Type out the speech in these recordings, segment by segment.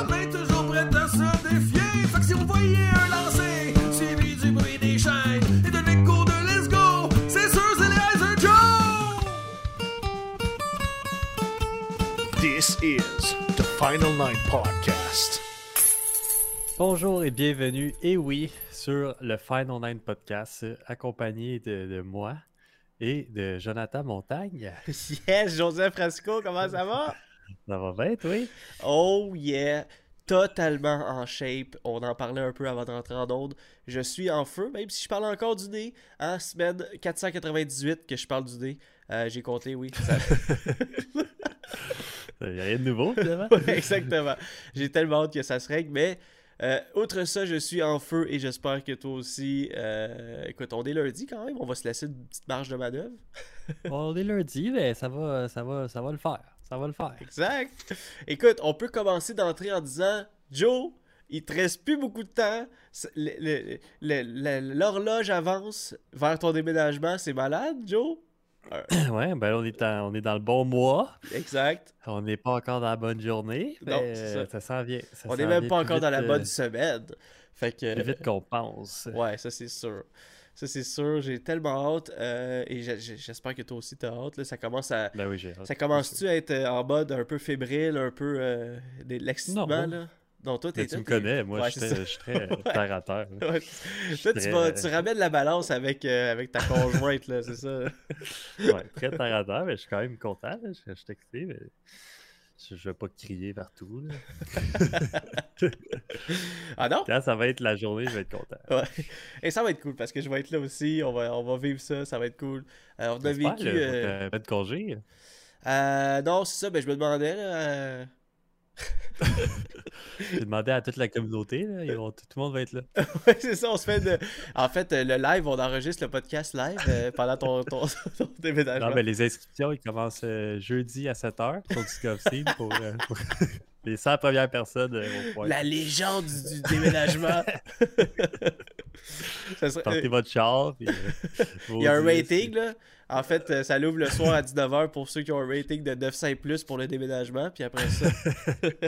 Vrais chums, toujours prêts à se défier. Fait que si vous voyez un lancer, suivi du bruit des chaînes et de l'écho de Let's Go, c'est sûr c'est les Heiser Joe! This is the Final Nine Podcast. Bonjour et bienvenue, et oui, sur le Final Nine Podcast, accompagné de, de moi et de Jonathan Montagne. Yes, Joseph Frasco, comment ça va? Ça va bien, oui? Oh yeah, totalement en shape. On en parlait un peu avant de rentrer en onde. Je suis en feu, même si je parle encore du nez. En semaine 498 que je parle du nez. Euh, J'ai compté, oui. Ça- Il n'y a rien de nouveau, finalement. Ouais, exactement. J'ai tellement hâte que ça se règle, mais euh, outre ça, je suis en feu et j'espère que toi aussi. Euh, écoute, on est lundi quand même, on va se laisser une petite marge de manœuvre. On est lundi, mais ça va, ça va, ça va le faire. Ça va le faire. Exact. Écoute, on peut commencer d'entrer en disant Joe, il te reste plus beaucoup de temps. L'horloge avance vers ton déménagement. C'est malade, Joe? ouais, ben on est, en- on est dans le bon mois. Exact. On n'est pas encore dans la bonne journée. Non, ça. ça s'en vient. ça on n'est même pas encore vite, dans la bonne semaine. Fait que. Plus vite qu'on pense. Ouais, ça c'est sûr. Ça c'est sûr. J'ai tellement hâte. euh, et j'espère que toi aussi t'as hâte. Là. Ça commence à. Ben oui, j'ai hâte. Ça commence-tu à être euh, en mode un peu fébrile, un peu euh, l'excitement, Non. là? Non, toi, t'es... tu me connais, moi, Ouais, je suis ça. je suis très terre à terre. Ouais. Toi, tu, vas, tu ramènes la balance avec, euh, avec ta conjointe, là, c'est ça? Ouais, très terre à terre, mais je suis quand même content. là. Je, je suis excité, mais je, je vais pas crier partout. là. Ah non? Quand ça va être la journée, je vais être content. Ouais. Et ça va être cool parce que je vais être là aussi. On va, on va vivre ça. Ça va être cool. Euh, on a vécu. là, euh, votre- votre congé. euh, non, c'est ça. Ben, je me demandais. Là, euh, J'ai demandé à toute la communauté. Là, ils vont- tout le monde va être là. ouais, c'est ça. On se fait. de- En fait, euh, le live, on enregistre le podcast live euh, pendant ton, ton, ton déménagement. Non, mais les inscriptions, ils commencent euh, jeudi à 7h sur Discovery pour, euh, pour- les 100 premières personnes vont La légende du, du déménagement. Ça serait- votre char. puis, Il y a un rating, là. En fait, euh, ça l'ouvre le soir à 19h pour ceux qui ont un rating de 900 et plus pour le déménagement. Puis après ça.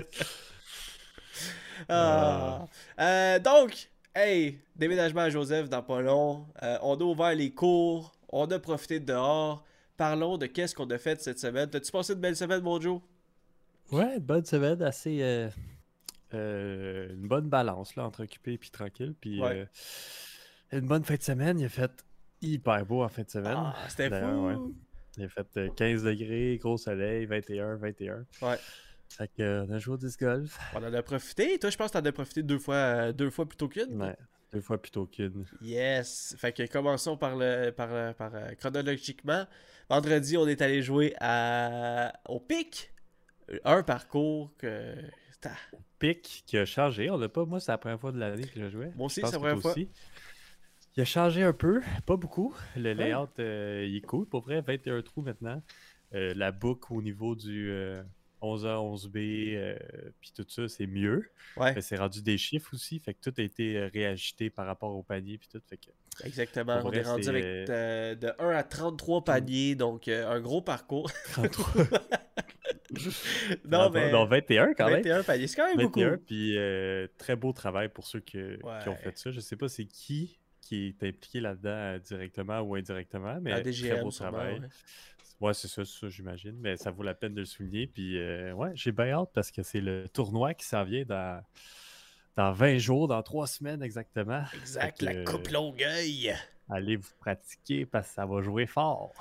Ah. Euh, donc, hey, déménagement à Joseph dans pas long. Euh, on a ouvert les cours. On a profité de dehors. Parlons de qu'est-ce qu'on a fait cette semaine. T'as-tu passé une belle semaine, mon Joe? Ouais, une bonne semaine, assez. euh, euh, une bonne balance là, entre occupé et tranquille. Puis Ouais. euh, une bonne fin de semaine. Il a fait hyper beau en fin de semaine. Ah, c'était fou. ouais. Il a fait euh, 15 degrés, gros soleil, 21, 21. Ouais. Fait que, euh, on a joué au disc golf. On en a profité. Toi, je pense que t'en as profité deux fois, euh, deux fois plutôt qu'une. Ouais, deux fois plutôt qu'une. Yes. Fait que commençons par le par, le- par euh, chronologiquement. Vendredi, on est allé jouer à au pic. Un parcours que Pic qui a changé. On l'a pas. Moi, c'est la première fois de l'année que je jouais. Moi aussi, c'est la première fois. aussi. Il a changé un peu, pas beaucoup. Le layout, euh, il est cool. Pour vrai, 21 trous maintenant. Euh, la boucle au niveau du euh, 11A, 11B, euh, puis tout ça, c'est mieux. Ouais, C'est rendu des chiffres aussi. Fait que tout a été réajusté par rapport au panier, puis tout. Fait que exactement. On vrai, est rendu avec de 1 à 33 paniers, donc un gros parcours. 33. non, mais non, 21 quand même. 21 paniers, c'est quand même 21, beaucoup. puis très beau travail pour ceux que- qui ont fait ça. Je sais pas c'est qui qui est impliqué là-dedans euh, directement ou indirectement, mais À très DGM, beau sûrement, travail. ouais. Ouais, c'est ça, j'imagine. Mais ça vaut la peine de le souligner. Puis, euh, ouais, j'ai bien hâte parce que c'est le tournoi qui s'en vient dans, dans 20 jours, dans 3 semaines exactement. Exact, la coupe Longueuil. Allez vous pratiquer parce que ça va jouer fort.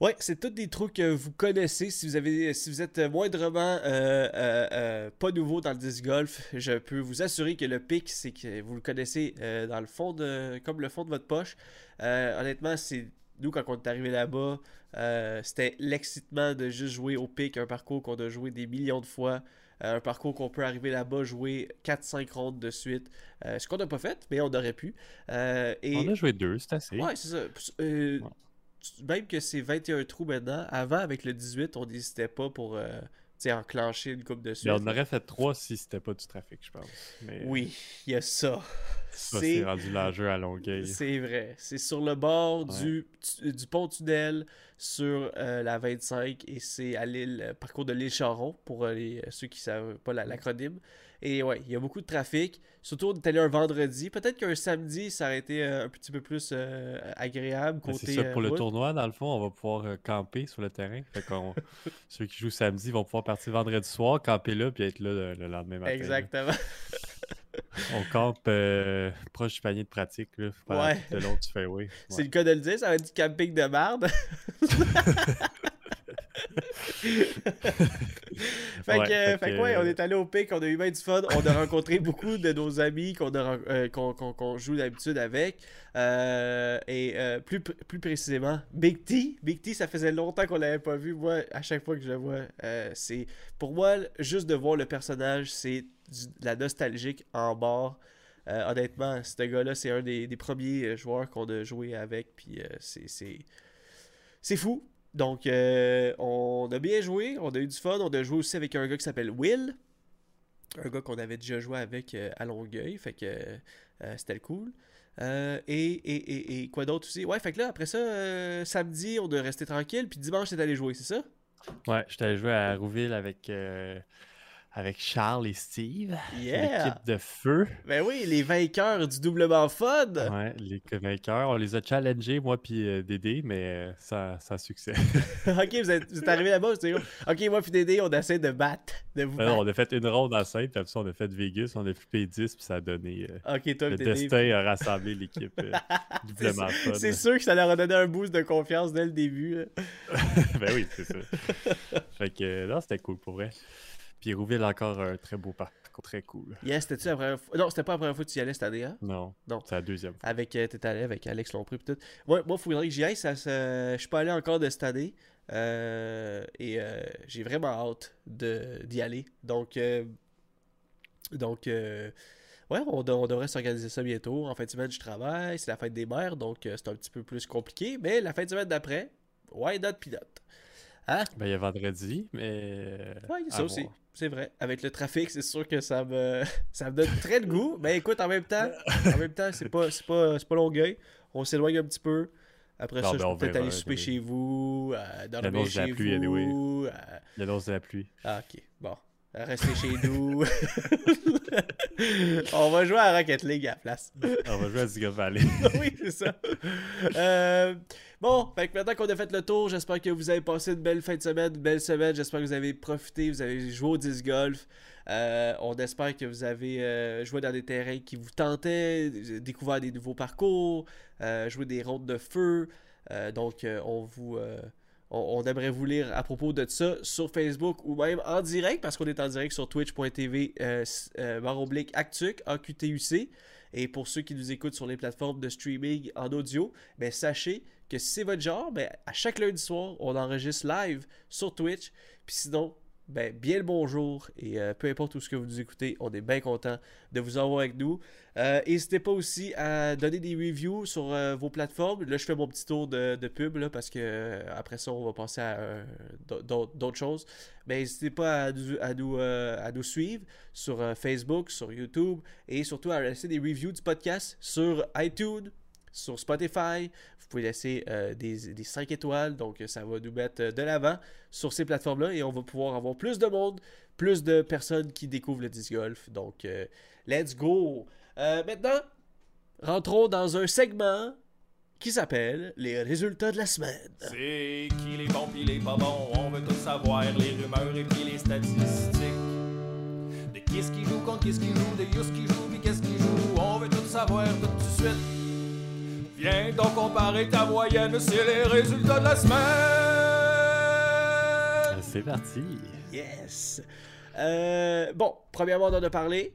Ouais, c'est tous des trucs que vous connaissez. Si vous avez, si vous êtes moindrement euh, euh, euh, pas nouveau dans le disc golf, je peux vous assurer que le pic, c'est que vous le connaissez dans le comme le fond de votre poche. Honnêtement, c'est nous quand on est arrivé là-bas, c'était l'excitement de juste jouer au pic, un parcours qu'on a joué des millions de fois. Euh, un parcours qu'on peut arriver là-bas, jouer 4-5 rondes de suite. Euh, ce qu'on n'a pas fait, mais on aurait pu. Euh, et... On a joué deux, c'est assez. Ouais, c'est ça. Ouais. Même que c'est 21 trous maintenant, avant avec le 18, on n'hésitait pas pour enclencher une coupe de suite. On aurait fait trois si c'était pas du trafic, je pense. Mais Oui, il y a ça. ça, C'est rendu l'enjeu à Longueuil. c'est vrai. C'est sur le bord Ouais. du, tu- du pont tunnel sur euh, la 25 et c'est à l'île, euh, parcours de l'île Charon pour euh, les- ceux qui savent pas la- l'acronyme. Et ouais, il y a beaucoup de trafic. Surtout, on est allé un vendredi. Peut-être qu'un samedi, ça aurait été euh, un petit peu plus euh, agréable. Côté, C'est ça, pour euh, le route. tournoi, dans le fond, on va pouvoir euh, camper sur le terrain. Fait qu'on- ceux qui jouent samedi vont pouvoir partir vendredi soir, camper là, puis être là le, le lendemain matin. Exactement. On campe euh, proche du panier de pratique, là, Ouais. tout le long du fairway. C'est le cas de le dire, ça va être du camping de merde. fait, Ouais, que, fait fait que ouais, on est allé au pic, on a eu bien du fun. On a rencontré beaucoup de nos amis qu'on euh, joue d'habitude avec. Euh, et euh, plus, plus précisément, Big T. Big T, ça faisait longtemps qu'on l'avait pas vu. Moi, à chaque fois que je le vois, c'est. Pour moi, juste de voir le personnage, c'est de la nostalgique en bord. Honnêtement, ce gars-là, c'est un des, des premiers joueurs qu'on a joué avec. Puis. C'est fou. Donc, euh, on a bien joué, on a eu du fun. On a joué aussi avec un gars qui s'appelle Will. Un gars qu'on avait déjà joué avec euh, à Longueuil. Fait que euh, c'était cool. Et, et, et, quoi d'autre aussi? Ouais, fait que là, après ça, samedi, on a resté tranquille. Puis dimanche, c'est allé jouer, c'est ça? Ouais, j'étais allé jouer à Rouville avec, avec Charles et Steve. Yeah! L'équipe de feu. Ben oui, les vainqueurs du doublement fun! Ouais, les vainqueurs. On les a challengés, moi puis euh, Dédé, mais euh, sans, sans succès. ok, vous êtes, vous êtes arrivé là-bas, vous êtes ok, moi puis Dédé, on essaie de battre, de vous Ben non, battre. on a fait une ronde en 5, puis après ça, on a fait Vegas, on a flippé 10, puis ça a donné. euh, Ok, toi le Dédé. destin a rassemblé l'équipe euh, sûr- fun. C'est sûr que ça leur a donné un boost de confiance dès le début. là. ben oui, c'est ça. fait que euh, non, c'était cool pour vrai. Puis Rouville, encore un très beau parcours, très cool. Yes, c'était-tu la première fois? Non, c'était pas la première fois que tu y allais cette année, hein? Non, Non. c'est la deuxième fois. Avec, euh, t'es allé avec Alex Lompré pis tout. Ouais, moi, il faudrait que j'y aille. Ça, ça- Je suis pas allé encore de cette année. Euh, et euh, j'ai vraiment hâte de- d'y aller. Donc, euh, donc euh, ouais, on, de- on devrait s'organiser ça bientôt. En fin de semaine, je travaille. C'est la fête des mères. Donc, euh, c'est un petit peu plus compliqué. Mais la fin de semaine d'après, why not peanut? Hein? Ben il y a vendredi, mais. euh, à ça aussi. voir. C'est vrai. Avec le trafic, c'est sûr que ça me, ça me donne très de goût. Mais écoute, en même temps, en même temps, c'est pas, c'est pas, c'est pas Longueuil. On s'éloigne un petit peu. Après Non, ça, ben, je on peux peut-être aller souper anyway. chez vous, euh, dormir de la chez pluie, anyway. vous. euh, Il annonce de la pluie. Ah, ok. Bon. Restez chez nous. On va jouer à Rocket League à la place. On va jouer à Ziga Valley. oui, c'est ça. Euh, bon, fait que maintenant qu'on a fait le tour, j'espère que vous avez passé une belle fin de semaine, une belle semaine. J'espère que vous avez profité, vous avez joué au disc golf. Euh, on espère que vous avez euh, joué dans des terrains qui vous tentaient, découvert des nouveaux parcours, euh, joué des rondes de feu. Euh, donc, euh, on vous. On, aimerait vous lire à propos de ça sur Facebook ou même en direct, parce qu'on est en direct sur twitch.tv euh, euh, Actuc, AQTUC. Et pour ceux qui nous écoutent sur les plateformes de streaming en audio, ben sachez que si c'est votre genre, ben à chaque lundi soir, on enregistre live sur Twitch. Puis sinon, ben bien le bonjour et euh, peu importe où ce que vous nous écoutez, on est bien content de vous avoir avec nous. Euh, N'hésitez pas aussi à donner des reviews sur euh, vos plateformes. Là, je fais mon petit tour de, pub là, parce que après ça, on va passer à d'autres choses. Mais n'hésitez pas à nous, à nous, suivre sur Facebook, sur YouTube et surtout à laisser des reviews du podcast sur iTunes, sur Spotify. Vous pouvez laisser euh, des, des 5 étoiles, donc euh, ça va nous mettre euh, de l'avant sur ces plateformes-là et on va pouvoir avoir plus de monde, plus de personnes qui découvrent le disc golf. Donc, euh, let's go! Euh, maintenant, rentrons dans un segment qui s'appelle les résultats de la semaine. C'est qui les bons pis les pas bons, on veut tout savoir, les rumeurs et puis les statistiques. De qui est-ce qui joue contre qui est-ce qui joue, de Yus qui joue pis qu'est-ce qui joue, on veut tout savoir tout de suite. Viens donc comparer ta moyenne, c'est les résultats de la semaine. C'est parti. Yes! Euh, bon, premièrement, on en a parlé.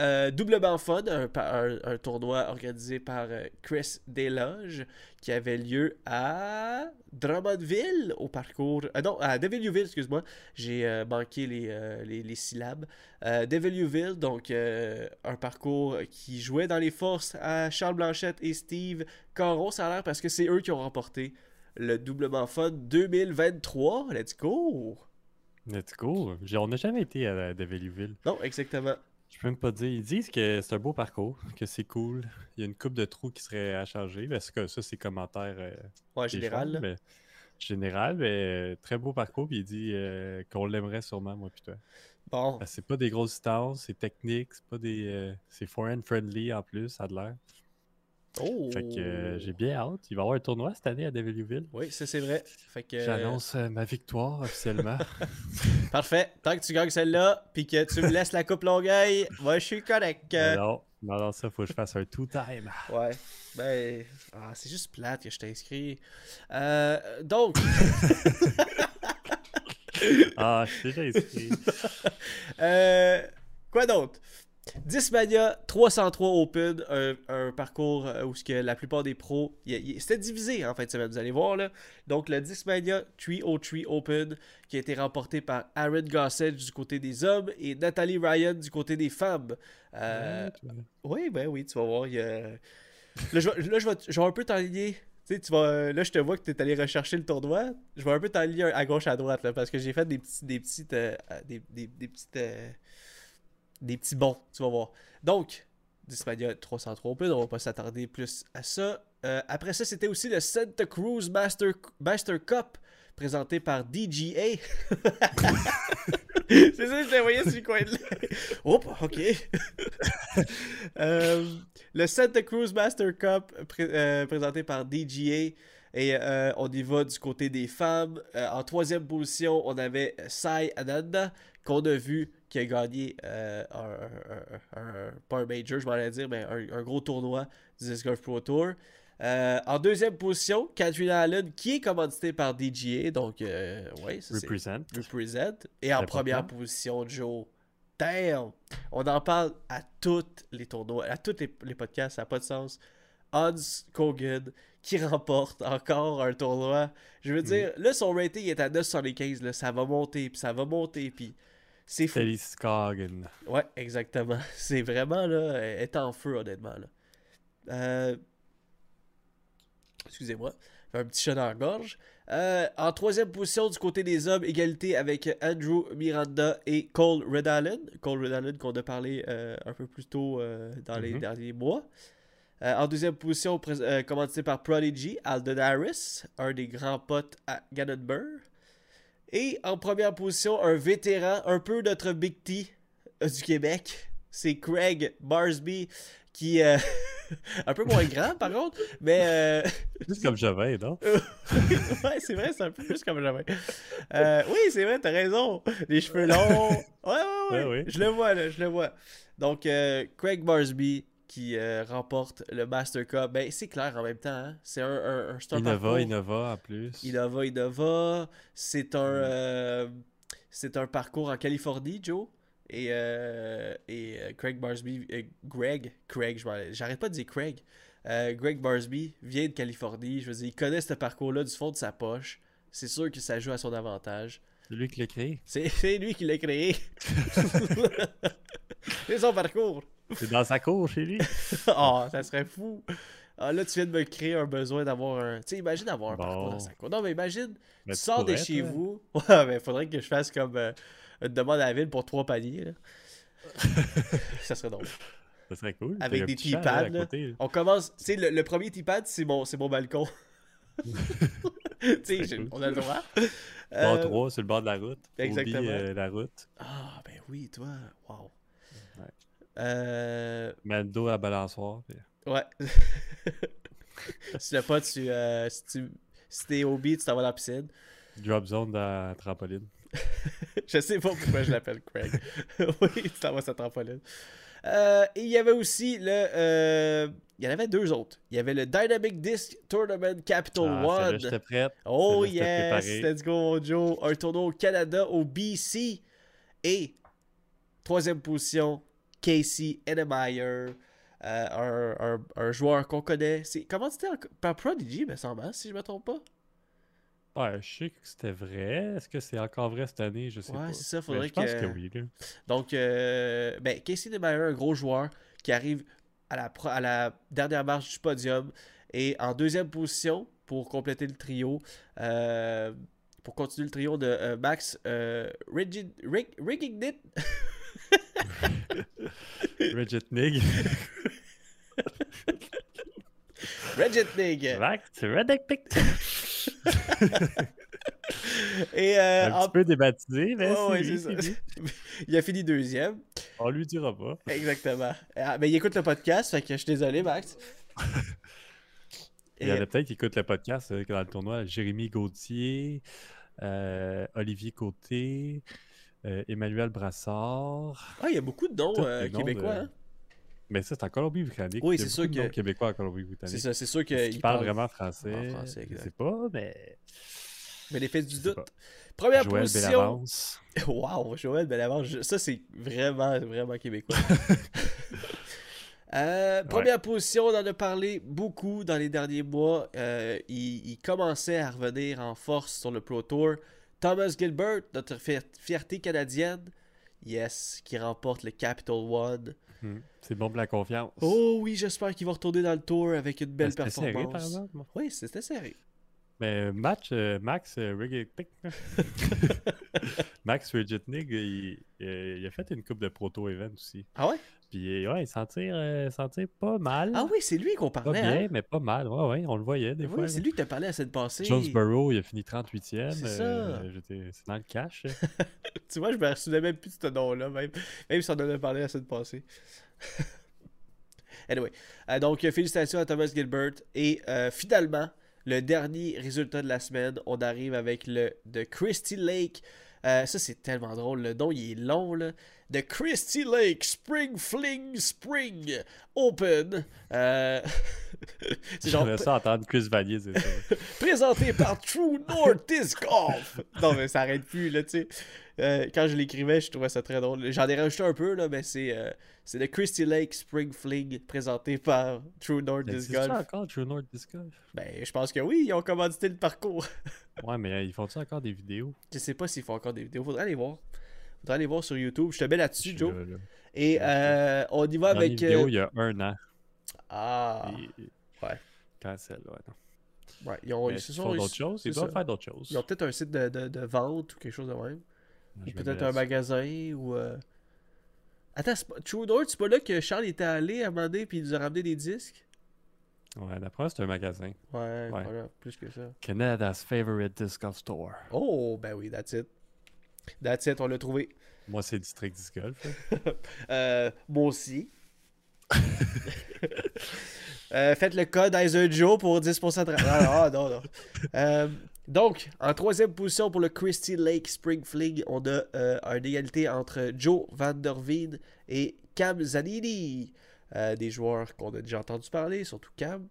Euh, doublement fun, un, pa- un- un tournoi organisé par euh, Chris Desloges qui avait lieu à Drummondville au parcours. euh, non, à Deviliouville, excuse-moi. J'ai euh, manqué les, euh, les, les syllabes. Donc un parcours qui jouait dans les forces à Charles Blanchette et Steve Caron. Ça a l'air parce que c'est eux qui ont remporté le doublement fun 2023. Let's go! Let's go. On n'a jamais été à Deviluville. Non, exactement. Je peux même pas dire. Ils disent que c'est un beau parcours, que c'est cool. Il y a une coupe de trous qui serait à changer. Parce que ça, c'est commentaire euh, Ouais, général. gens, mais- général, mais euh, très beau parcours. Puis il dit euh, qu'on l'aimerait sûrement, moi puis toi. Bon, que C'est pas des grosses distances, c'est technique, c'est pas des. euh, c'est foreign friendly en plus, ça a de l'air. Oh. Fait que euh, j'ai bien hâte. Il va y avoir un tournoi cette année à Deviluville. Oui, ça c'est vrai. Fait que. J'annonce euh, ma victoire officiellement. Parfait. Tant que tu gagnes celle-là, puis que tu me laisses la coupe Longueuil, moi je suis correct. Mais non, non, non, ça, faut que je fasse un two-time. Ouais. Ben. ah, c'est juste plate que je t'inscris. Euh, donc, Ah, je suis déjà inscrit. euh, quoi d'autre? Dismania 303 Open, un, un parcours euh, où ce que la plupart des pros. C'était divisé en fin de semaine, vous allez voir là. Donc le Dismania 303 Open qui a été remporté par Aaron Gossett du côté des hommes et Nathalie Ryan du côté des femmes. Euh, oui, ben oui, tu vas voir. il y a- Là, je, vais- là, je vais, je vais un peu t'enligner. Tu sais, tu vas, là, je te vois que tu es allé rechercher le tournoi. Je vais un peu t'enligner à gauche, à droite, là, parce que j'ai fait des petits, des petites, euh, euh, des, des, des petites, euh, des petits bons, tu vas voir. Donc, Dismania 303 Open, on va pas s'attarder plus à ça. Euh, après ça, c'était aussi le Santa Cruz Master, Master Cup, présenté par DGA. C'est ça, je te voyais sur le coin de. Hop, ok. Euh, le Santa Cruz Master Cup euh, présenté par DGA. Et on y va du côté des femmes. En troisième position, on avait Sai Ananda, qu'on a vu qui a gagné euh, un, un- un- un- pas un major, je m'allais dire, mais un, un gros tournoi du Disc Golf Pro Tour. Euh, en deuxième position, Katrina Allen, qui est commanditée par DGA. Donc, euh, ouais, ça c'est Represent. represent. Et en première position, Joe. Damn! On en parle à tous les tournois, à tous les, les podcasts, ça n'a pas de sens. Hans Kogan qui remporte encore un tournoi. Je veux dire, là, son rating est à 975. Là, ça va monter, puis ça va monter, puis c'est fou. Skagen. Ouais, exactement. C'est vraiment, là, elle est en feu, honnêtement, là. Euh, Excusez-moi. Un petit chat dans la gorge. Euh, en troisième position du côté des hommes, égalité avec Andrew Miranda et Cole Red Allen. Cole Red Allen qu'on a parlé euh, un peu plus tôt euh, dans les Mhm. derniers mois. En deuxième position, commandité par Prodigy, Alden Harris, un des grands potes à Gannonburg. Et en première position, un vétéran, un peu notre Big T euh, du Québec. C'est Craig Barsby, qui euh, un peu moins grand par contre, mais euh, Juste comme Javet, non? ouais, c'est vrai, c'est un peu plus comme jamais. Euh, oui, c'est vrai, t'as raison. Les cheveux longs. Ouais, ouais, ouais. Ouais, ouais. Je le vois, là, je le vois. Donc, euh, Craig Barsby qui euh, remporte le Master Cup. Ben, c'est clair en même temps. hein. C'est un, un, un, Innova, parcours- Innova en plus. Innova, Innova. C'est un, euh, c'est un parcours en Californie, Joe. Et, euh, et euh, Craig Barsby, Greg, Craig, j'arrête pas de dire Craig. Greg Barsby vient de Californie. Je veux dire, il connaît ce parcours-là du fond de sa poche. C'est sûr que ça joue à son avantage. C'est lui qui l'a créé. C'est c'est lui qui l'a créé. c'est son parcours. C'est dans sa cour chez lui. oh, ça serait fou. Ah, là, tu viens de me créer un besoin d'avoir un. Tu sais, imagine avoir un Bon. parcours dans sa cour. Non, mais imagine, Mais tu tu sors de chez toi. vous. Ouais, mais faudrait que je fasse comme euh, une demande à la ville pour trois paniers. là. ça serait drôle. Ça serait cool. Avec des là. On commence. Tu sais, le, le premier T-pad, c'est mon, c'est mon balcon. tu sais, cool. on a le droit. Bord Euh, 3 sur le bord de la route. exactement. Oublie, euh, la route. Ah, ben oui, toi. Wow. Euh, Mets le dos à la balançoire. puis- Ouais. si tu l'as pas, tu, euh, si tu si t'es au beat, tu t'en vas dans la piscine. Drop zone dans la trampoline. Je sais pas pourquoi je l'appelle Craig. oui, tu t'en vas la trampoline. Euh, et il y avait aussi le. euh, il y en avait deux autres. Il y avait le Dynamic Disc Tournament Capital Ah, One. J'étais prête. Oh yes! Let's go, Joe. Un tournoi au Canada, au BC. Et troisième position, Casey Enemeyer. euh, un, un- un joueur qu'on connaît. Comment c'était par Prodigy, me semble, hein, si je me trompe pas? Ouais, je sais que c'était vrai. Est-ce que c'est encore vrai cette année? Je sais Ouais, pas. c'est ça, Mais faudrait je pense que- que oui. là. Donc, euh, ben, Casey Enemeyer, un gros joueur qui arrive à la, pro- à la dernière marche du podium et en deuxième position pour compléter le trio. euh, pour continuer le trio de euh, Max euh, Rigid, Rig, Rigignit. Bridget Nig. Regitnig. Max, c'est Redneck Pick. Et euh, Un en- petit peu débaptisé, mais ouais, il a fini deuxième. On lui dira pas. Exactement. Ah, mais il écoute le podcast, fait que je suis désolé, Max. Il y en a peut-être qui écoutent le podcast euh, dans le tournoi. Jérémy Gauthier, euh, Olivier Côté, euh, Emmanuel Brassard. Ah, il y a beaucoup de noms Tous euh, québécois. de- hein. Mais ça, c'est en Colombie-Britannique. Oui, c'est sûr que- québécois en Colombie-Britannique. C'est ça, c'est sûr qu'ils parlent vraiment français. en français, Je sais pas, mais. Mais l'effet du doute. pas. Première Joël position. Wow, Joël Bellavance, ça c'est vraiment, vraiment québécois. Euh, première position, on en a parlé beaucoup dans les derniers mois. Euh, il, il commençait à revenir en force sur le Pro Tour. Thomas Gilbert, notre fier- fierté canadienne, yes, qui remporte le Capital One. Hmm. C'est bon pour la confiance. Oh oui, j'espère qu'il va retourner dans le tour avec une belle Mais c'était serré, performance. par exemple. oui, c'était serré. Mais match, euh, Max euh, Riggetnik, là. Max Riggetnik, il, euh, il a fait une coupe de proto-event aussi. Ah ouais? Puis euh, ouais, il s'en tire, euh, tire pas mal. Ah oui, c'est lui qu'on Pas parlait. bien, hein? mais pas mal. Ouais, ouais, on le voyait des fois. c'est lui que t'as parlé la semaine passée. Jonesboro, il a fini 38e. C'est euh, ça. C'est dans le cash. Tu vois, je me souvenais même plus de ce nom-là, même, même si on en a parlé la semaine passée. anyway, euh, donc félicitations à Thomas Gilbert. Et finalement, le dernier résultat de la semaine, on arrive avec le de Christy Lake. Euh, ça, c'est tellement drôle. Le nom, il est long, là. The Christy Lake Spring Fling Spring Open. Euh, c'est genre J'aimerais ça entendre Chris Vanier dire ça. présenté par True North Disc Golf. Non, mais ça arrête plus, là, tu sais. Euh, quand je l'écrivais, je trouvais ça très drôle. J'en ai rajouté un peu, là, mais c'est euh, c'est le Christy Lake Spring Fling présenté par True North Mais Disc C'est ça Golf. encore True North Disc Golf? Ben, je pense que oui, ils ont commandité le parcours. Ouais, mais euh, ils font-tu encore des vidéos? je sais pas s'ils font encore des vidéos. Faudrait aller voir. Faudrait aller voir sur YouTube. Je te mets là-dessus, Joe. là, là. Et euh, on y va Dernière avec. vidéo, il y a un an. Ah, Et- ouais. Cancel, ouais, non. ouais. Ils ont, ils ils font d'autres choses? Ils doivent faire d'autres choses. Ils ont peut-être un site de, de, de vente ou quelque chose de même. Peut-être un magasin ou. euh, Attends. True North, c'est pas là que Charles était allé à un moment donné puis il nous a ramené des disques? Ouais, d'après moi, c'est un magasin. Ouais, Ouais. voilà, plus que ça. Canada's favorite disc golf store. Oh, ben oui, that's it. That's it, on l'a trouvé. Moi, c'est District Disc Golf. là. Euh, moi aussi. Euh, faites le code Iser Joe pour 10% de... Ah, ah, non, non. Euh, donc, en troisième position pour le Christy Lake Spring Fling, on a euh, une égalité entre Joe Van Der Veen et Cam Zanini. Euh, des joueurs qu'on a déjà entendu parler, surtout Cam.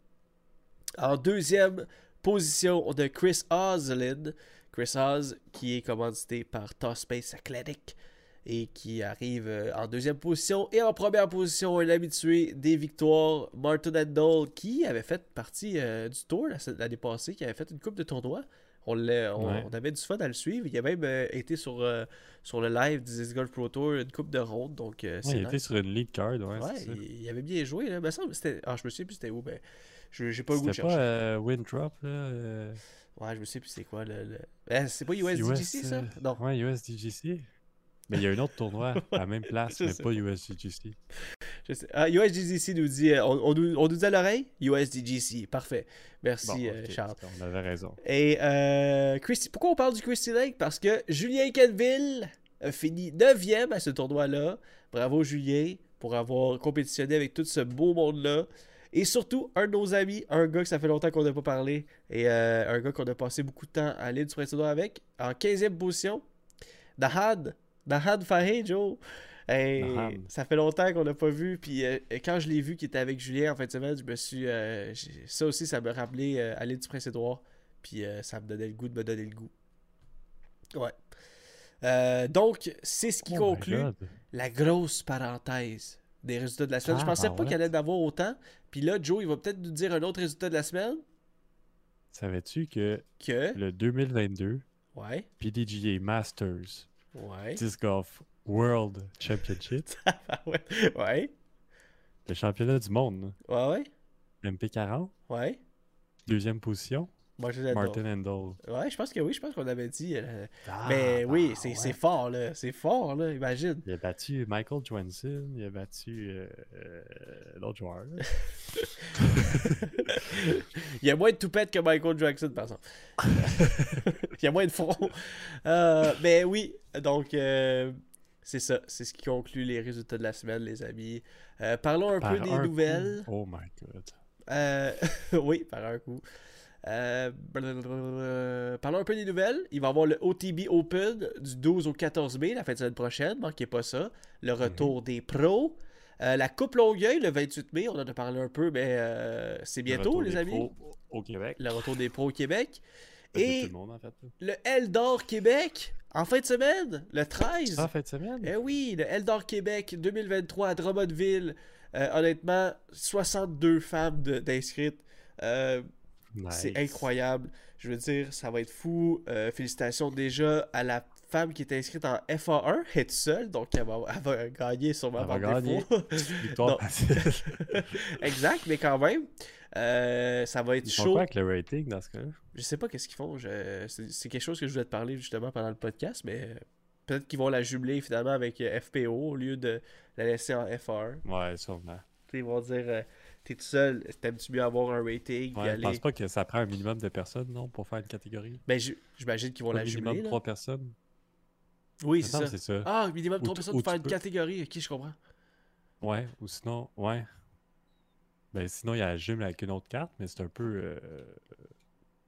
En deuxième position, on a Chris Oslin. Chris Oz, qui est commandité par Toss Space Athletic et qui arrive euh, en deuxième position. Et en première position, un habitué des victoires, Martin Handel, qui avait fait partie euh, du tour la- l'année passée, qui avait fait une coupe de tournoi. On, on, Ouais. on avait du fun à le suivre. Il a même euh, été sur, euh, sur le live du Disc Golf Pro Tour, une coupe de ronde. Donc, Ouais, il nice. était sur une lead card, ouais. Ouais, ça. il, il avait bien joué. Là. Semble que c'était... Ah, je me souviens plus c'était où. Ben, je j'ai pas le goût de C'était chercher. pas euh, Winthrop, là. Ouais, je me sais plus c'est quoi. Le, le- Eh, c'est pas USDGC, US, ça? Non. Ouais, USDGC. Mais il y a un autre tournoi à la même place, mais sais pas USDGC. Je sais. Ah, USDGC nous dit, euh, on, on nous, on nous dit à l'oreille? USDGC, parfait. Merci Bon, euh, Charles. On avait raison. Et euh, Christy- pourquoi on parle du Christy Lake? Parce que Julien Canville a fini 9e à ce tournoi-là. Bravo Julien pour avoir compétitionné avec tout ce beau monde-là. Et surtout, un de nos amis, un gars que ça fait longtemps qu'on n'a pas parlé, et euh, un gars qu'on a passé beaucoup de temps à l'île du Prince-Édouard avec, en 15e position, Dahad. Dahad Fahey, Joe. Hey, ça fait longtemps qu'on n'a pas vu, puis euh, quand je l'ai vu qui était avec Julien en fin de semaine, je me suis. euh, ça aussi, ça me rappelait euh, l'île du Prince-Édouard, puis ça me donnait le goût de me donner le goût. Ouais. Donc, c'est ce qui Oh conclut la grosse parenthèse des résultats de la semaine. je Ah, pensais bah pas ouais. qu'il allait en avoir autant. Puis là, Joe, il va peut-être nous dire un autre résultat de la semaine Savais-tu que que? le 2022 Ouais, PDGA Masters ouais. Disc Golf World Championship, ouais, ouais, le championnat du monde, ouais, ouais, MP40, ouais. deuxième position, L'adore. Martin Endall. Ouais, je pense que oui, je pense qu'on avait dit. euh, Ah, mais oui, bah c'est ouais. fort, là. C'est fort, là, imagine. Il a battu Michael Johnson, il a battu euh, euh, l'autre joueur. Il y a moins de toupette que Michael Jackson, par exemple. Il y a moins de front. Mais oui, donc, c'est ça. C'est ce qui conclut les résultats de la semaine, les amis. Euh, parlons un Par peu des un nouvelles. coup. Oh my god. Euh, oui, par un coup. Euh, parlons un peu des nouvelles. Il va y avoir le OTB Open du 12 au 14 mai, la fin de semaine prochaine. Manquez pas ça. Le retour des pros. Euh, la Coupe Longueuil, le 28 mai, on en a parlé un peu, mais euh, c'est bientôt, les des amis. pros Au Québec. Le retour des pros au Québec. Et le monde en fait. là. le Eldor Québec, en fin de semaine, le 13. Ça, en fin de semaine? Eh oui, le Eldor Québec 2023 à Drummondville. Euh, honnêtement, 62 femmes d'inscrites. Euh, C'est incroyable. Je veux dire, ça va être fou. Euh, félicitations déjà à la femme qui est inscrite en FA1. Elle est toute seule, donc elle va, elle va gagner sûrement Elle va par gagner. défaut. Victoire exact, mais quand même, euh, ça va être Ils font chaud. quoi avec le rating dans ce cas-là? Je sais pas qu'est-ce qu'ils font. Je- C'est quelque chose que je voulais te parler justement pendant le podcast, mais euh, peut-être qu'ils vont la jumeler finalement avec FPO au lieu de la laisser en FA1. Ouais, sûrement. Ils vont dire euh, T'es tout seul, t'aimes-tu mieux avoir un rating Ouais, je aller? pense pas que ça prend un minimum de personnes, non, pour faire une catégorie? Ben, j'imagine qu'ils vont la minimum jumeler. là. 3 personnes. Oui, c'est ça. Ah, minimum Ou 3 tu- personnes ou pour faire une peux- catégorie. Ok, je comprends. Ouais, ou sinon, ouais. Ben sinon, il y a la jume avec une autre carte, mais c'est un peu. euh,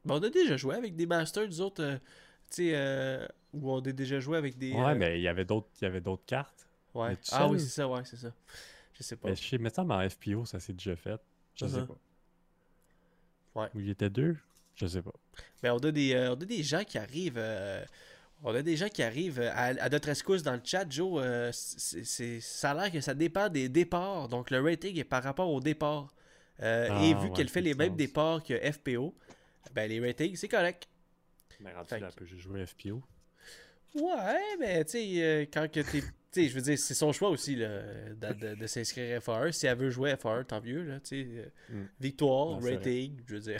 Ben, on a déjà joué avec des masters, nous autres. euh, tu sais, euh, où on a déjà joué avec des. Ouais, euh, mais il y avait d'autres il y avait d'autres cartes. Ouais. Ah oui, c'est ça, ouais, c'est ça. Je sais pas. Mais je sais, mais ça, mais en FPO, ça s'est déjà fait. Je sais Uh-huh. pas. Ouais. Ou il était deux? Je sais pas. Ben, on a des, euh, on a des gens qui arrivent. euh, on a des gens qui arrivent euh, à, à notre escousse dans le chat, Joe. euh, c'est, ça a l'air que ça dépend des départs. Donc, le rating est par rapport au départ. Euh, Ah, et vu ouais, qu'elle fait les mêmes départs que FPO, ben, les ratings, c'est correct. Mais rendu Fait là, que- juste jouer FPO. Ouais, mais tu sais, quand que t'es. Tu sais, je veux dire, c'est son choix aussi là, de, de- de s'inscrire FA1. Si elle veut jouer FA1, tant mieux. Là, euh, Mm. Victoire, Non, rating, je veux dire.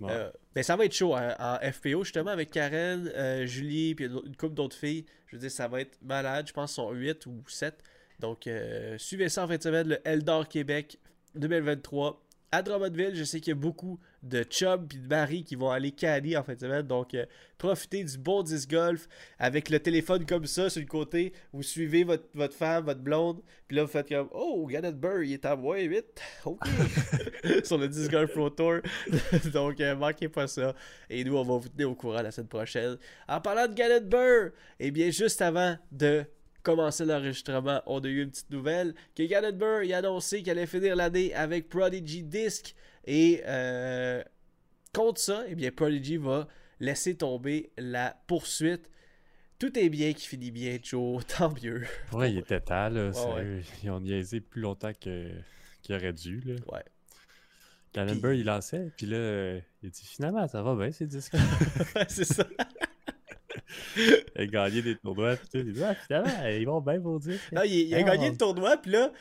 Ouais. Euh, mais ça va être chaud hein, en FPO, justement, avec Karen, euh, Julie, puis une couple d'autres filles. Je veux dire, ça va être malade. Je pense qu'ils sont 8 ou 7. Donc, euh, suivez ça en fin de semaine, le Eldor Québec 2023. À Drummondville, je sais qu'il y a beaucoup de chums et de maris qui vont aller caddy en fin de semaine. Donc, euh, profitez du bon disc golf avec le téléphone comme ça sur le côté. Vous suivez votre, votre femme, votre blonde. Puis là, vous faites comme Oh, Gannon Burr, il est à moins 8. OK. sur le disc golf pro tour. Donc, euh, manquez pas ça. Et nous, on va vous tenir au courant la semaine prochaine. En parlant de Gannon Burr, eh bien, juste avant de commencer l'enregistrement, on a eu une petite nouvelle que Burr il a annoncé qu'il allait finir l'année avec Prodigy Disc. Et euh, contre ça, eh bien, Prodigy va laisser tomber la poursuite. Tout est bien qui finit bien, Joe. Tant mieux. Ouais, il était temps, là. Ouais. Ils ont niaisé plus longtemps qu'il aurait dû, là. Ouais. Callenberg, il lançait, puis là, il dit finalement, ça va bien, ces disques. c'est ça. il a gagné des tournois, puis tout. Il dit, ah, finalement, ils vont bien, vos disques. Non, il, il a Ah. gagné le tournoi, puis là,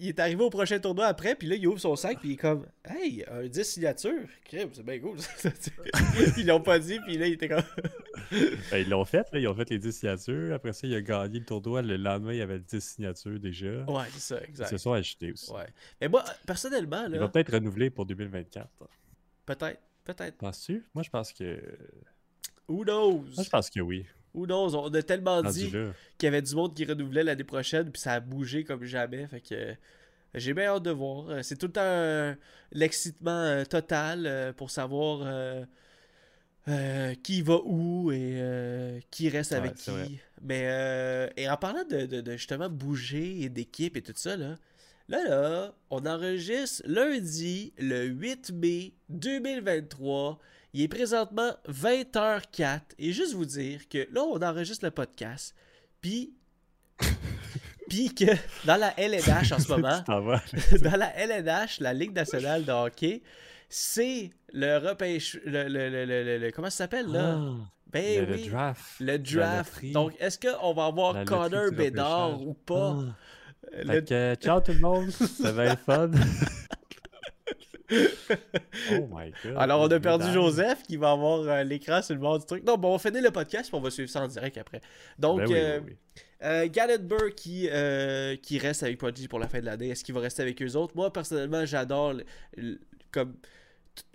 il est arrivé au prochain tournoi après, puis là, il ouvre son sac, puis il est comme Hey, un 10 signature? Crème, c'est bien cool. Ils l'ont pas dit, puis là, il était comme Ben, ils l'ont fait, là, ils ont fait les 10 signatures. Après ça, il a gagné le tournoi. Le lendemain, il y avait 10 signatures déjà. Ouais, c'est ça, Ils exact. se sont achetés aussi. Ouais. Mais moi, personnellement, Il va là, peut-être renouveler pour 2024. peut-être, peut-être. Penses-tu? Moi, je pense que. Who knows? Moi, je pense que oui. Who knows? On a tellement dit qu'il y avait du monde qui renouvelait l'année prochaine, puis ça a bougé comme jamais. Fait que J'ai bien hâte de voir. Euh, C'est tout le temps euh, l'excitement euh, total euh, pour savoir euh, euh, qui va où et euh, qui reste Ouais, avec vrai. qui. Mais euh, et en parlant de, de- de justement bouger et d'équipe et tout ça, là, là, là, on enregistre lundi le 8 mai 2023. Il est présentement 20h04. Et juste vous dire que là, on enregistre le podcast. Puis. Puis que dans la LNH en ce moment, dans la LNH, la Ligue nationale de hockey, c'est le repêche. Le, le- le- le- comment ça s'appelle là? Ah, Ben le, le oui. draft. Le draft. Donc, est-ce qu'on va avoir Connor Bédard ou pas? Ah. Euh, Fait le- que, ciao tout le monde, c'était bien le fun. oh my god. Alors, on a perdu. Joseph qui va avoir euh, l'écran sur le bord du truc. Non, bon, on finit le podcast puis on va suivre ça en direct après. Donc, Ben oui, euh, oui, oui. Euh, Garrett Burr qui, qui reste avec Prodigy pour la fin de l'année, est-ce qu'il va rester avec eux autres? Moi, personnellement, j'adore. comme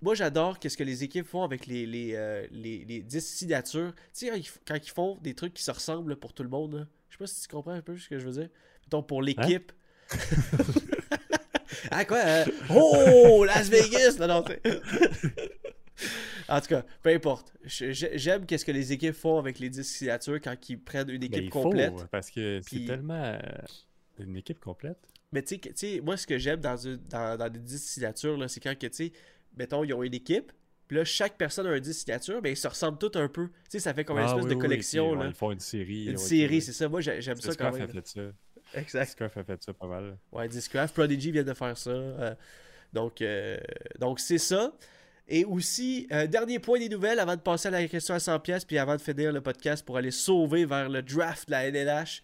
Moi, j'adore qu'est-ce que les équipes font avec les, les, euh, les, les 10 signatures. Tu sais, quand ils, font des trucs qui se ressemblent pour tout le monde, là. je sais pas si tu comprends un peu ce que je veux dire. Mettons, pour l'équipe. ah, quoi euh, Oh, Las Vegas Non, non, En tout cas, peu importe. J'aime qu'est-ce que les équipes font avec les 10 signatures quand ils prennent une Ben, équipe il faut, complète. parce que c'est tellement euh, une équipe complète. Mais tu sais, moi, ce que j'aime dans, une- dans, dans des 10 signatures, c'est quand, tu sais, mettons, ils ont une équipe, puis là, chaque personne a un 10 signatures, ben, ils se ressemblent tous un peu. Tu sais, ça fait comme une Ah, espèce oui, de oui, collection, ouais, là. Ils font une série. Une ouais, série, c'est ça. Moi, j'ai- j'aime ça quand même. fait ça. Exact. Discraft a fait ça pas mal. Ouais, Discraft, Prodigy vient de faire ça. euh, donc, euh, donc c'est ça. Et aussi, euh, dernier point des nouvelles avant de passer à la question à 100$, puis avant de finir le podcast pour aller sauver vers le draft de la NLH.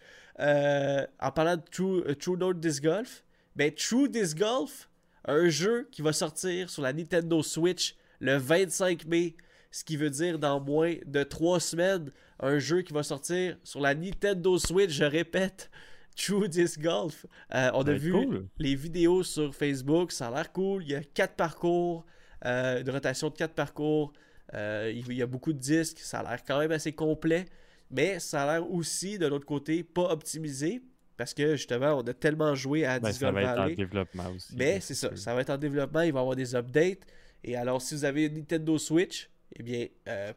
en parlant de True, euh, True North Disc Golf, ben True Disc Golf, un jeu qui va sortir sur la Nintendo Switch le 25 mai, ce qui veut dire dans moins de 3 semaines, un jeu qui va sortir sur la Nintendo Switch, je répète, True Disc Golf. Euh, on Ça a vu cool. les vidéos sur Facebook, ça a l'air cool. Il y a quatre parcours, euh, une rotation de quatre parcours. Euh, il y a beaucoup de disques, ça a l'air quand même assez complet. Mais ça a l'air aussi, de l'autre côté, pas optimisé. Parce que justement, on a tellement joué à Ben, Disc ça Golf va être en développement aussi. Mais c'est ça, ça va être en développement, il va y avoir des updates. Et alors, si vous avez une Nintendo Switch, eh bien,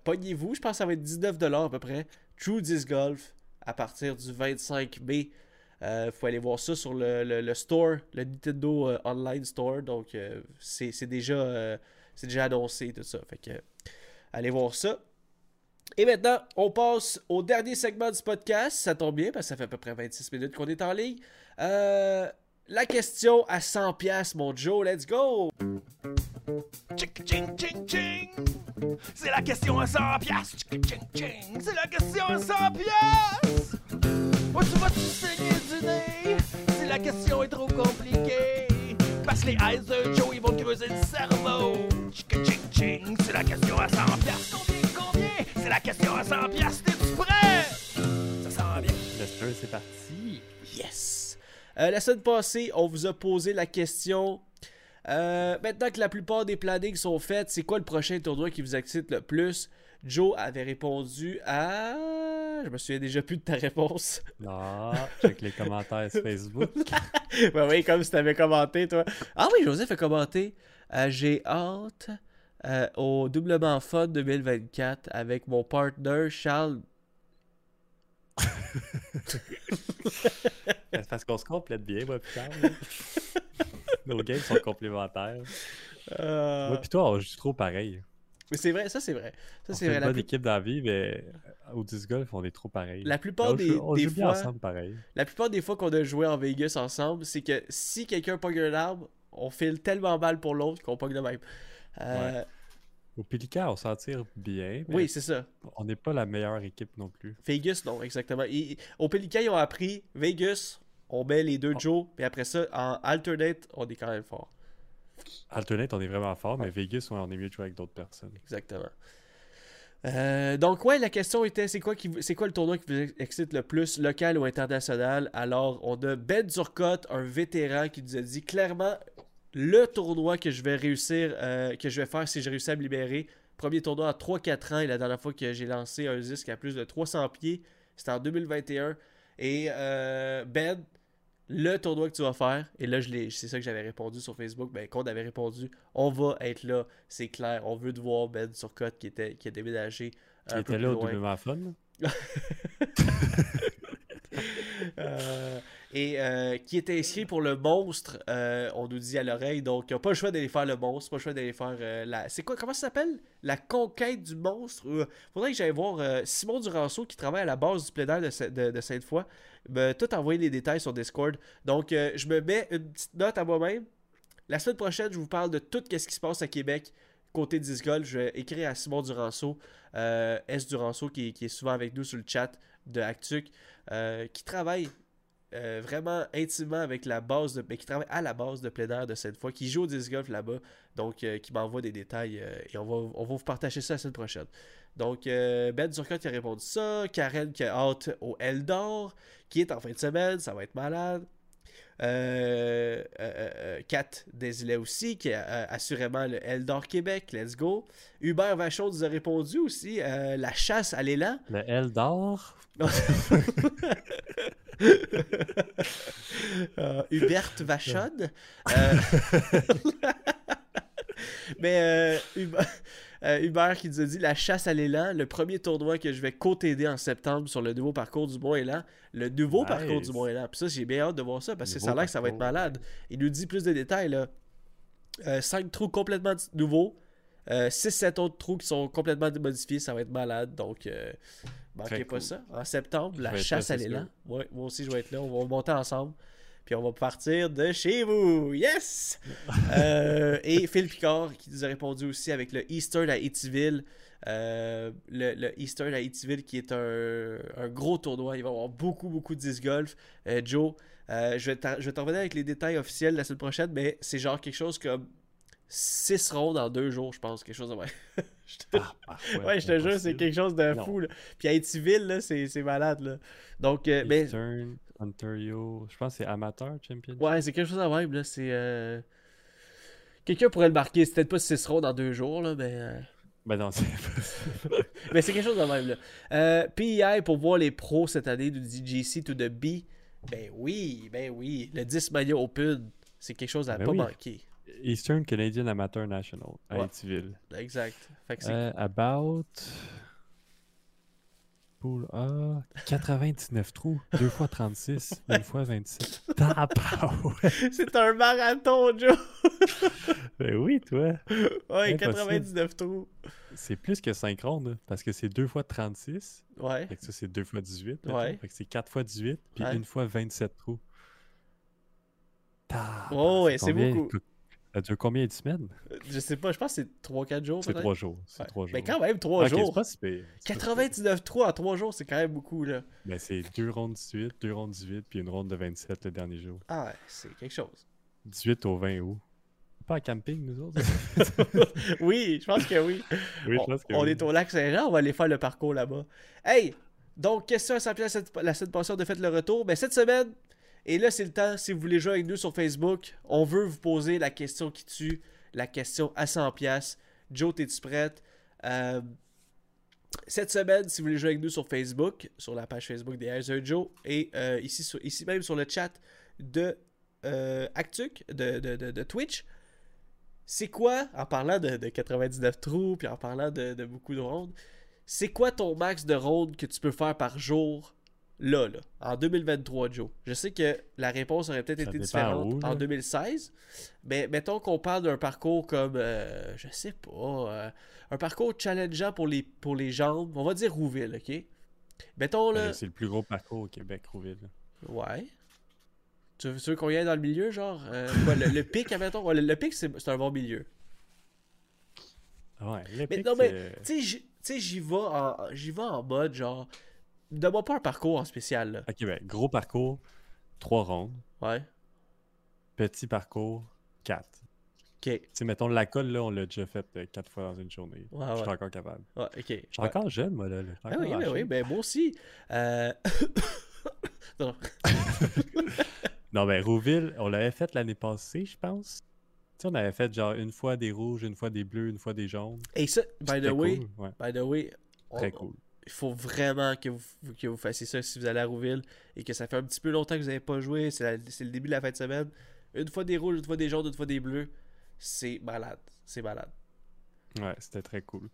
pognez-vous, je pense que ça va être 19$ à peu près. True Disc Golf à partir du 25 mai. Il faut aller voir ça sur le, le- le store, le Nintendo euh, Online Store. Donc, euh, c'est déjà, euh, déjà annoncé, tout ça. Fait que, allez voir ça. Et maintenant, on passe au dernier segment du podcast. Ça tombe bien parce que ça fait à peu près 26 minutes qu'on est en ligne. Euh, la question à 100$, piastres, mon Joe. Let's go! C'est la question à 100 piastres. Ching, ching, ching. C'est la question à 100 piastres. Où tu vas-tu saigner du nez si la question est trop compliquée? Parce que les eyes de Joe, ils vont te creuser le cerveau. Ching. C'est la question à 100 piastres. Combien, combien? C'est la question à 100 piastres. T'es-tu prêt? Ça sent bien. Lester, c'est parti. Yes! Euh, la semaine passée, on vous a posé la question. euh, maintenant que la plupart des plannings sont faits, c'est quoi le prochain tournoi qui vous excite le plus? Joe avait répondu à. Je me souviens déjà plus de ta réponse. Non, check les commentaires sur Facebook. ben oui, comme si t'avais commenté, toi. Ah oui, Joseph a commenté. Euh, J'ai hâte euh, au Doublement Fun 2024 avec mon partner Charles. C'est parce qu'on se complète bien, moi, putain. Nos games sont complémentaires. Euh, Moi, pis toi, on joue trop pareil. Mais c'est vrai, ça c'est vrai. Ça On c'est vrai. une La, bonne plus- équipe dans la vie, mais au disc golf, on est trop pareil. la plupart on des, joue, on des joue bien fois. ensemble pareil. La plupart des fois qu'on a joué en Vegas ensemble, c'est que si quelqu'un pogne un arbre, on file tellement mal pour l'autre qu'on pogne de même. Euh, Au Pelican, on s'en tire bien, mais Oui, c'est ça. on n'est pas la meilleure équipe non plus. Vegas, non, exactement. Au Pelican, ils ont appris Vegas, on met les deux Joe, puis après ça, en alternate, on est quand même fort. Alternate, on est vraiment fort, mais Vegas, ouais, on est mieux de jouer avec d'autres personnes. Exactement. Euh, donc ouais, la question était c'est quoi qui c'est quoi le tournoi qui vous excite le plus, local ou international? Alors on a Ben Durcotte, un vétéran qui nous a dit clairement le tournoi que je vais réussir, euh, que je vais faire si je réussis à me libérer. Premier tournoi à 3-4 ans et la dernière fois que j'ai lancé un disque à plus de 300 pieds, c'était en 2021. Et euh, Ben, le tournoi que tu vas faire, et là, c'est ça que j'avais répondu sur Facebook, ben, qu'on avait répondu, on va être là, c'est clair, on veut te voir Ben Turcotte qui, était, qui a déménagé Qui était là au Fun. Euh, et euh, qui était inscrit pour le monstre, euh, on nous dit à l'oreille. Donc, ils n'ont pas le choix d'aller faire le monstre, pas le choix d'aller faire euh, la. C'est quoi, comment ça s'appelle? La conquête du monstre? Faudrait que j'aille voir Simon Duranceau qui travaille à la base du plénaire de, Sa- de, de Sainte-Foy. tout envoyé les détails sur Discord. Donc, je me mets une petite note à moi-même. La semaine prochaine, je vous parle de tout ce qui se passe à Québec. Côté disc golf, je vais écrire à Simon Duranceau, S Duranceau, qui, est souvent avec nous sur le chat de Actuc, qui travaille euh, vraiment intimement avec la base de. mais qui travaille à la base de plein air de cette fois, qui joue au disc golf là-bas, donc euh, qui m'envoie des détails euh, et on va, on va vous partager ça la semaine prochaine. Donc, euh, Ben Turcotte qui a répondu ça, Karen qui a hâte au Eldor, qui est en fin de semaine, ça va être malade. Kat Desilets aussi, qui a assurément le Eldor Québec, let's go. Hubert Vachon nous a répondu aussi, la chasse à l'élan. Le L d'or. Euh, Hubert Vachon. Euh, Mais euh, Hubert, qui nous a dit la chasse à l'élan, le premier tournoi que je vais co-t'aider en septembre sur le nouveau parcours du Mont Élan. Le nouveau Nice. parcours du Mont Élan. Puis ça, j'ai bien hâte de voir ça parce que ça a l'air que ça va être malade. Il nous dit plus de détails là. 5 trous complètement nouveaux. 6-7 autres trous qui sont complètement modifiés, ça va être malade. Donc, euh, manquez Très pas cool. ça. En septembre, la chasse là, à l'élan. Ouais, moi aussi, je vais être là. On va monter ensemble. Puis on va partir de chez vous. Yes! Euh, et Phil Picard qui nous a répondu aussi avec le Eastern à Eatyville. Euh, le, le Eastern à Eatyville qui est un, un gros tournoi. Il va y avoir beaucoup, beaucoup de disc golf. Euh, Joe, je vais t'en- je vais t'en revenir avec les détails officiels la semaine prochaine, mais c'est genre quelque chose comme 6 rondes en deux jours, je pense. Quelque chose de même. Je te- Ah, Ouais, je te jure, c'est quelque chose de fou. Là. Puis à Eatyville, là, c'est c'est malade. Là. Donc, euh, mais, Eastern, Ontario. Je pense que c'est Amateur Championship. ouais, c'est quelque chose de même. Là. C'est. euh, Quelqu'un pourrait le marquer. C'est peut-être pas 6 rondes en deux jours, là, mais. euh, Ben non, c'est impossible. Mais c'est quelque chose de même. Là. Euh, pour voir les pros cette année du DGC to the B. Ben oui, ben oui. Le 10 Mania Open, c'est quelque chose à Ben pas oui. manquer. Eastern Canadian Amateur National à Ouais. Exact. Fait que. Euh, about. Pool A. 99 trous. 2 fois 36. 1 fois 27. Tabarouette. C'est un marathon, Joe! Ben oui, toi. Ouais, Impossible. 99 trous. C'est plus que 5 rondes, là, parce que c'est 2 fois 36. Ouais. Fait que ça, c'est 2 fois 18. mettons. Ouais. Fait que c'est 4 fois 18, puis Ouais. 1 fois 27 trous. Oh, ouais, c'est beaucoup. Ça dure combien de semaines? Je sais pas, je pense que c'est 3-4 jours. C'est peut-être. 3 jours. C'est Ouais. 3 jours. Mais quand même, 3 Ok, jours. c'est pas si pire. C'est pas si pire. 99 trous en 3 jours, c'est quand même beaucoup, là. Ben, c'est 2 rondes 18, 2 rondes 18, puis une ronde de 27 le dernier jour. Ah ouais, c'est quelque chose. 18 au 20 août. Pas à camping, nous autres? oui, je pense que oui. oui, on je pense que on oui. est au lac Saint-Jean, on va aller faire le parcours là-bas. Hey! Donc, question à 100 pièces la semaine- la semaine passée, on a fait le retour. Mais cette semaine, et là, c'est le temps, si vous voulez jouer avec nous sur Facebook, on veut vous poser la question qui tue, la question à 100 pièces. Joe, t'es-tu prête? Euh, cette semaine, si vous voulez jouer avec nous sur Facebook, sur la page Facebook des Heiser Joe, et euh, ici, même sur le chat de euh, Actuc, de, Twitch, c'est quoi, en parlant de, de 99 trous, puis en parlant de, de beaucoup de rondes, c'est quoi ton max de rondes que tu peux faire par jour, là, là, en 2023, Joe? Je sais que la réponse aurait peut-être été différente où, en 2016, mais mettons qu'on parle d'un parcours comme, euh, je sais pas, euh, un parcours challengeant pour les, pour les jambes, on va dire Rouville, ok? Mettons, là, C'est le plus gros parcours au Québec, Rouville. Ouais. Tu veux, qu'on y aille dans le milieu, genre euh, quoi, le, le pic, admettons? Ouais, Le, le pic, c'est un bon milieu. Ouais, Mais l'épique, non, mais, tu sais, vais, en- j'y vais en mode genre. Donne-moi pas un parcours en spécial, là. Ok, ben, gros parcours, 3 rondes. Ouais. Petit parcours, 4. Ok. Ouais, Tu sais, mettons, la colle, là, on l'a déjà fait 4 fois dans une journée. Ouais, Je suis ouais. encore capable. ok. Je suis Ouais. encore jeune, moi, là. Ah oui, oui, ben moi aussi. Euh... non, non. Ben, Rouville, on l'avait fait l'année passée, je pense. Tu sais, on avait fait genre une fois des rouges, une fois des bleus, une fois des jaunes. Et ça, by the way, cool, ouais. by the way, on, Très cool. Il faut vraiment que vous, que vous fassiez ça si vous allez à Rouville et que ça fait un petit peu longtemps que vous n'avez pas joué. C'est le début de la fin de semaine. Une fois des rouges, une fois des jaunes, une fois des bleus. C'est malade. C'est malade. Ouais, c'était très cool.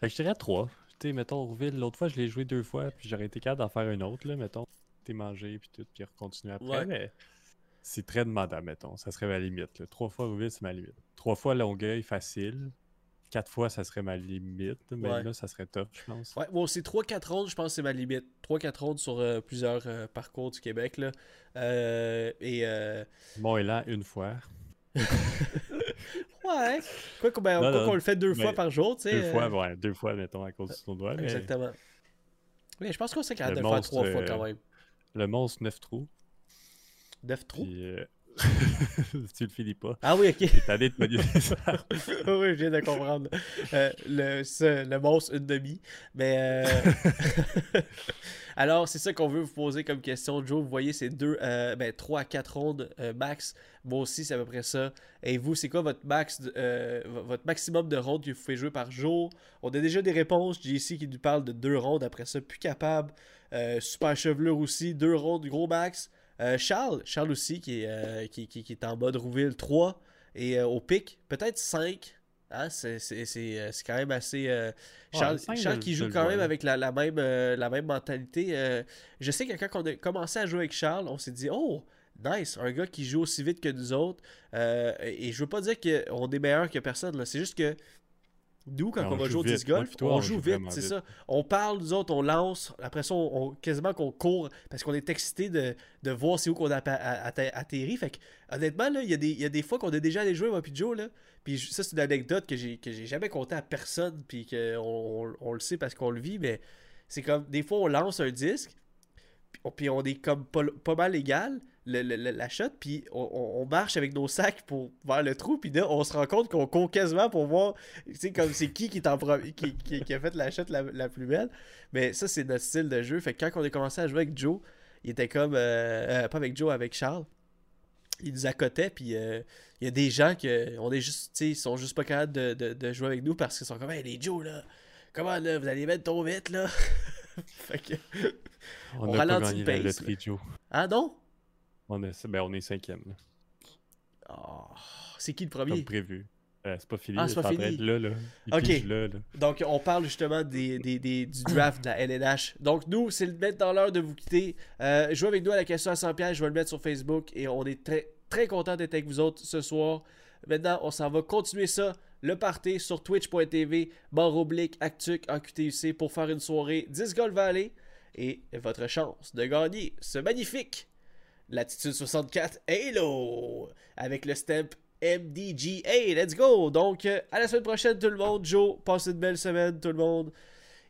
Fait que je dirais 3. Tu sais, mettons, Rouville, l'autre fois, je l'ai joué deux fois, puis j'aurais été capable d'en faire une autre, là, mettons. T'es mangé, puis tout, puis continuer après, Ouais. mais c'est très demandant, mettons. Ça serait ma limite. là. Trois fois Rouville, c'est ma limite. Trois fois Longueuil, facile. Quatre fois, ça serait ma limite, mais Ouais. là, ça serait top, je pense. Ouais, moi aussi, 3-4 rondes, je pense que c'est ma limite. 3-4 rondes sur euh, plusieurs euh, parcours du Québec. Là. Euh, et. euh, Bon élan, une fois. Ouais. Quoi qu'on ben, qu'on le fait deux fois par jour, tu sais. Deux euh, fois, ouais, deux fois, mettons, à cause du tournoi. Mais Exactement. Mais je pense qu'on serait capable Le de le faire trois fois euh, quand même. le monstre, 9 trous. 9 trous? Puis, euh, tu le finis pas. Ah oui, ok. T'es tanné de modifier ça. oui, je viens de comprendre. Euh, le, ce- le monstre, une demi. Mais. euh, Alors, c'est ça qu'on veut vous poser comme question, Joe. Vous voyez, c'est deux, euh, ben, 3 à 4 rondes max. Moi aussi, c'est à peu près ça. Et vous, c'est quoi votre max, votre maximum de rondes que vous pouvez jouer par jour? On a déjà des réponses. JC qui nous parle de deux rondes. Après ça, plus capable. Super Chevelure aussi, deux rondes, gros max. Euh, Charles, Charles aussi, qui est, euh, qui, qui- qui est en mode Rouville 3. Et euh, au pic, peut-être 5. Hein, c'est, c'est, quand même assez. euh, Charles, qui joue quand même avec la, la même, euh, la même mentalité. euh, je sais que quand on a commencé à jouer avec Charles, on s'est dit Oh, nice, un gars qui joue aussi vite que nous autres. Et je veux pas dire qu'on est meilleur que personne, c'est juste que nous, quand Mais on, on va joue jouer au disc golf, toi, on, on joue vite, c'est ça. On parle, nous autres, on lance. Après ça, on, on- quasiment qu'on court parce qu'on est excité de, de voir c'est où qu'on a atterri. Fait que, honnêtement, là, il y, a des- il y a des fois qu'on a déjà allé jouer, moi puis Joe, là. Puis ça, c'est une anecdote que j'ai, que j'ai jamais conté à personne, puis qu'on on, on le sait parce qu'on le vit, mais c'est comme, des fois, on lance un disque, puis on, puis on est comme pas, pas mal égal, le- le- le- la shot, puis on, on- marche avec nos sacs pour vers le trou, puis là, on se rend compte qu'on court quasiment pour voir, tu sais, comme c'est qui qui, qui, qui- qui a fait la shot la, la plus belle. Mais ça, c'est notre style de jeu. Fait que quand on a commencé à jouer avec Joe, il était comme, euh, euh, pas avec Joe, avec Charles. Il nous accotait, puis euh, il y a des gens qui on est juste, tu sais, ils sont juste pas capables de, de- de jouer avec nous parce qu'ils sont comme, hey, les Joe, là, comment là, vous allez mettre trop vite, là. fait que, On On ralentit le pace, ah non? On est, ben, on est cinquième, là, Oh, c'est qui le comme premier? prévu. Euh, c'est pas fini. Ah, c'est pas fini. là, là. Il Ok. pige là, là. Donc, on parle justement des, des- des- du draft de la LNH. Donc, nous, c'est le mettre dans l'heure de vous quitter. Euh, jouez avec nous à la question à 100 pièges. Je vais le mettre sur Facebook et on est très, très content d'être avec vous autres ce soir. Maintenant, on s'en va continuer ça, le party sur twitch.tv, barre oblique, Actuc en QTUC pour faire une soirée 10 Gold Valley et votre chance de gagner ce magnifique Latitude 64 Halo avec le stamp MDG. Hey, let's go! Donc, euh, à la semaine prochaine, tout le monde. Joe, passez une belle semaine, tout le monde.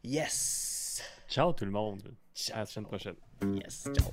Yes! Ciao tout le monde. À la semaine prochaine. Yes, ciao.